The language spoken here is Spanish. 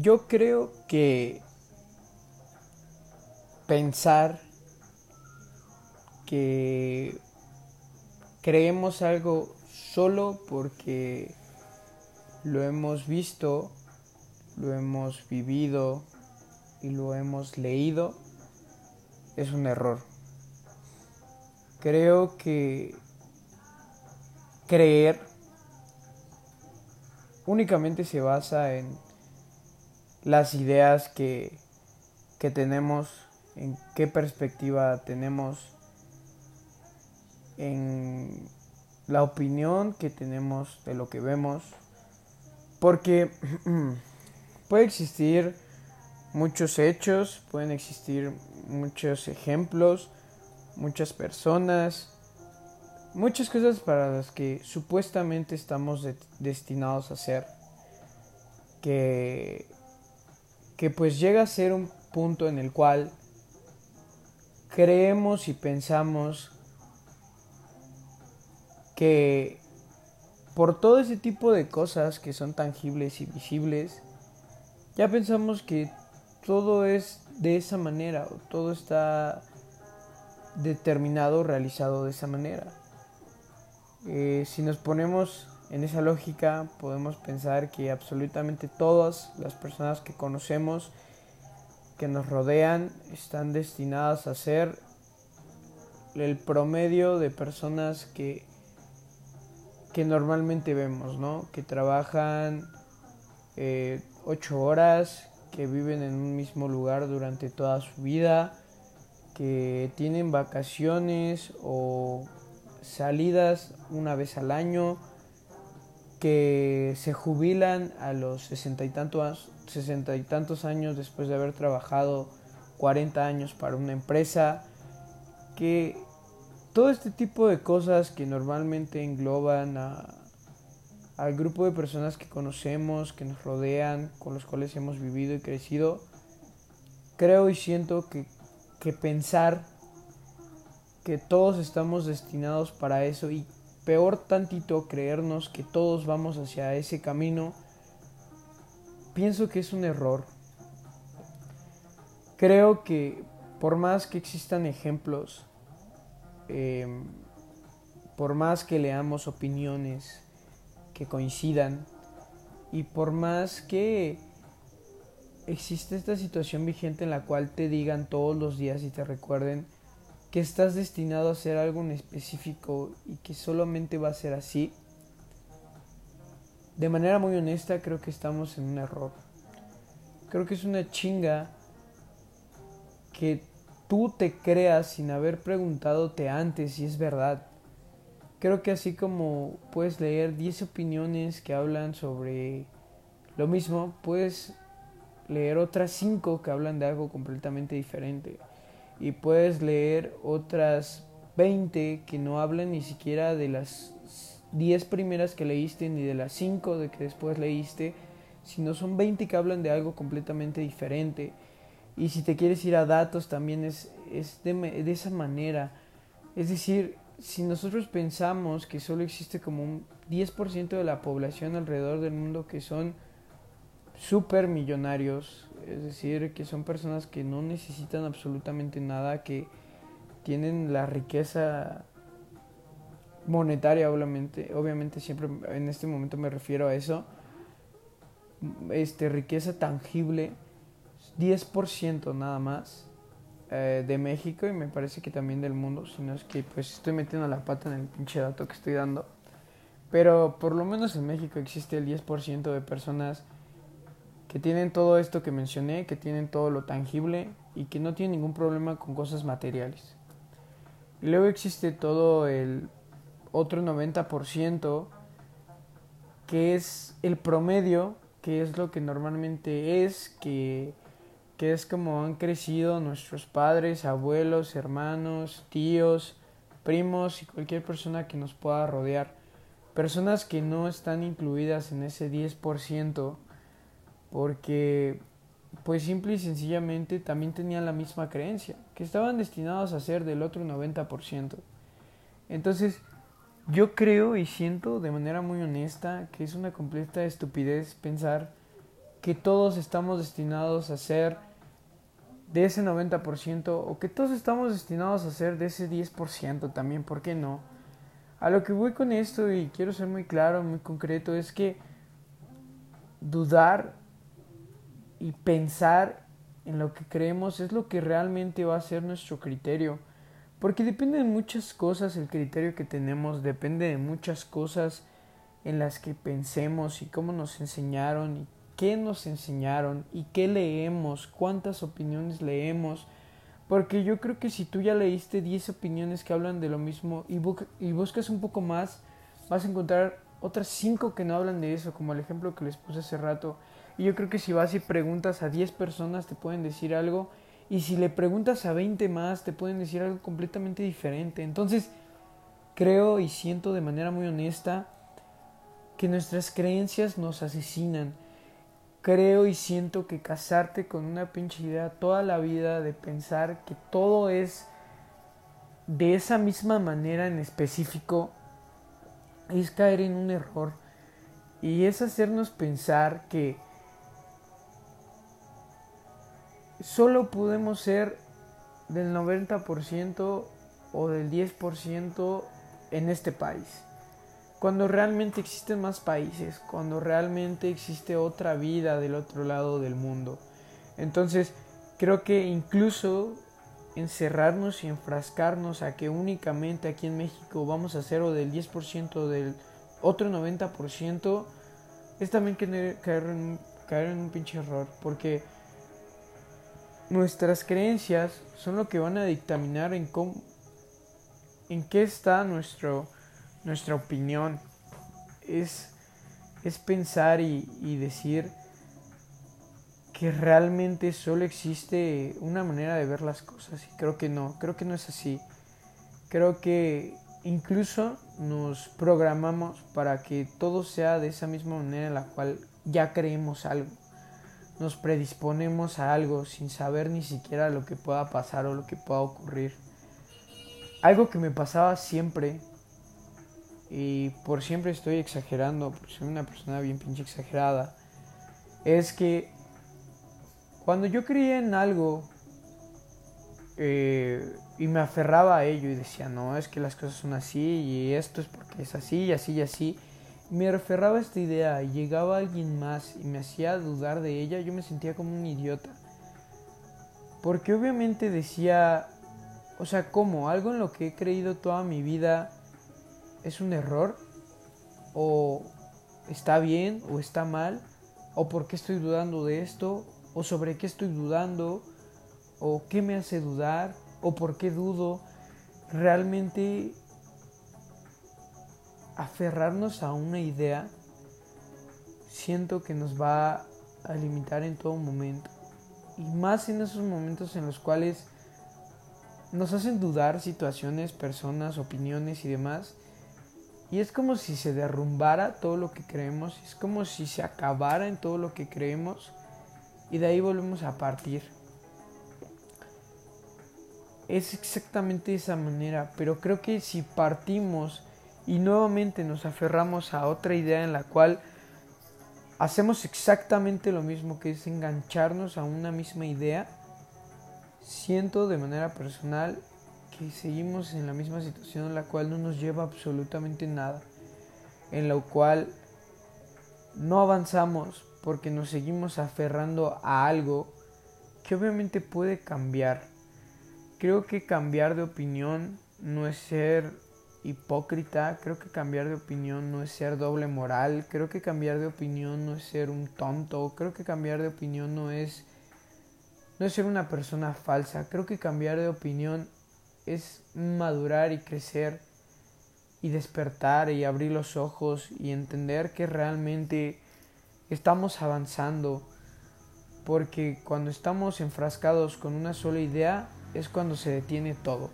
yo creo que pensar que creemos algo solo porque lo hemos visto, lo hemos vivido y lo hemos leído es un error. Creo que creer únicamente se basa en las ideas que, que tenemos, en qué perspectiva tenemos, en la opinión que tenemos de lo que vemos, porque puede existir muchos hechos, pueden existir muchos ejemplos, muchas personas, muchas cosas para las que supuestamente estamos destinados a ser, que, que pues llega a ser un punto en el cual creemos y pensamos que por todo ese tipo de cosas que son tangibles y visibles, ya pensamos que todo es de esa manera, o todo está determinado, realizado de esa manera. Eh, si nos ponemos en esa lógica, podemos pensar que absolutamente todas las personas que conocemos, que nos rodean, están destinadas a ser el promedio de personas que que normalmente vemos, ¿no? Que trabajan eh, ocho horas, que viven en un mismo lugar durante toda su vida, que tienen vacaciones o salidas una vez al año, que se jubilan a los sesenta y tantos, sesenta y tantos años después de haber trabajado 40 años para una empresa, que todo este tipo de cosas que normalmente engloban al grupo de personas que conocemos, que nos rodean, con los cuales hemos vivido y crecido, creo y siento que, que pensar que todos estamos destinados para eso y peor tantito creernos que todos vamos hacia ese camino, pienso que es un error. Creo que por más que existan ejemplos Em, por más que leamos opiniones que coincidan y por más que existe esta situación vigente en la cual te digan todos los días y te recuerden que estás destinado a hacer algo en específico y que solamente va a ser así, de manera muy honesta creo que estamos en un error. Creo que es una chinga que tú te creas sin haber preguntadote antes si es verdad. Creo que así como puedes leer 10 opiniones que hablan sobre lo mismo, puedes leer otras 5 que hablan de algo completamente diferente. Y puedes leer otras 20 que no hablan ni siquiera de las 10 primeras que leíste ni de las 5 de que después leíste, sino son 20 que hablan de algo completamente diferente y si te quieres ir a datos también es, es de, de esa manera. Es decir, si nosotros pensamos que solo existe como un 10% de la población alrededor del mundo que son super millonarios, es decir, que son personas que no necesitan absolutamente nada, que tienen la riqueza monetaria, obviamente, obviamente siempre en este momento me refiero a eso, este, riqueza tangible, 10% nada más eh, de México y me parece que también del mundo, si no es que pues estoy metiendo la pata en el pinche dato que estoy dando. Pero por lo menos en México existe el 10% de personas que tienen todo esto que mencioné, que tienen todo lo tangible y que no tienen ningún problema con cosas materiales. Luego existe todo el otro 90% que es el promedio, que es lo que normalmente es, que que es como han crecido nuestros padres, abuelos, hermanos, tíos, primos y cualquier persona que nos pueda rodear. Personas que no están incluidas en ese 10% porque pues simple y sencillamente también tenían la misma creencia, que estaban destinados a ser del otro 90%. Entonces, yo creo y siento de manera muy honesta que es una completa estupidez pensar que todos estamos destinados a ser de ese 90% o que todos estamos destinados a ser de ese 10% también, ¿por qué no? A lo que voy con esto y quiero ser muy claro, muy concreto, es que dudar y pensar en lo que creemos es lo que realmente va a ser nuestro criterio. Porque depende de muchas cosas el criterio que tenemos, depende de muchas cosas en las que pensemos y cómo nos enseñaron y qué nos enseñaron y qué leemos, cuántas opiniones leemos. Porque yo creo que si tú ya leíste 10 opiniones que hablan de lo mismo y, y buscas un poco más, vas a encontrar otras 5 que no hablan de eso, como el ejemplo que les puse hace rato. Y yo creo que si vas y preguntas a 10 personas te pueden decir algo y si le preguntas a 20 más te pueden decir algo completamente diferente. Entonces creo y siento de manera muy honesta que nuestras creencias nos asesinan. Creo y siento que casarte con una pinche idea toda la vida de pensar que todo es de esa misma manera en específico es caer en un error y es hacernos pensar que solo podemos ser del 90% o del 10% en este país. Cuando realmente existen más países, cuando realmente existe otra vida del otro lado del mundo. Entonces, creo que incluso encerrarnos y enfrascarnos a que únicamente aquí en México vamos a ser o del 10% o del otro 90%, es también caer en, caer en un pinche error. Porque nuestras creencias son lo que van a dictaminar en cómo, en qué está nuestra opinión. Es, es pensar y, y decir que realmente solo existe una manera de ver las cosas y creo que no, creo que no es así. Creo que incluso nos programamos para que todo sea de esa misma manera en la cual ya creemos algo nos predisponemos a algo sin saber ni siquiera lo que pueda pasar o lo que pueda ocurrir. Algo que me pasaba siempre, y por siempre estoy exagerando, porque soy una persona bien pinche exagerada, es que cuando yo creía en algo eh, y me aferraba a ello y decía, no, es que las cosas son así y esto es porque es así y así y así, me referraba a esta idea y llegaba alguien más y me hacía dudar de ella, yo me sentía como un idiota. Porque obviamente decía, o sea, ¿cómo? ¿Algo en lo que he creído toda mi vida es un error? ¿O está bien? ¿O está mal? ¿O por qué estoy dudando de esto? ¿O sobre qué estoy dudando? ¿O qué me hace dudar? ¿O por qué dudo? Realmente aferrarnos a una idea siento que nos va a limitar en todo momento. Y más en esos momentos en los cuales nos hacen dudar situaciones, personas, opiniones y demás. Y es como si se derrumbara todo lo que creemos, es como si se acabara en todo lo que creemos y de ahí volvemos a partir. Es exactamente esa manera, pero creo que si partimos y nuevamente nos aferramos a otra idea en la cual hacemos exactamente lo mismo que es engancharnos a una misma idea, siento de manera personal que seguimos en la misma situación en la cual no nos lleva absolutamente nada, en la cual no avanzamos porque nos seguimos aferrando a algo que obviamente puede cambiar. Creo que cambiar de opinión no es ser hipócrita, creo que cambiar de opinión no es ser doble moral, creo que cambiar de opinión no es ser un tonto, creo que cambiar de opinión no es no es ser una persona falsa, creo que cambiar de opinión es madurar y crecer y despertar y abrir los ojos y entender que realmente estamos avanzando porque cuando estamos enfrascados con una sola idea es cuando se detiene todo.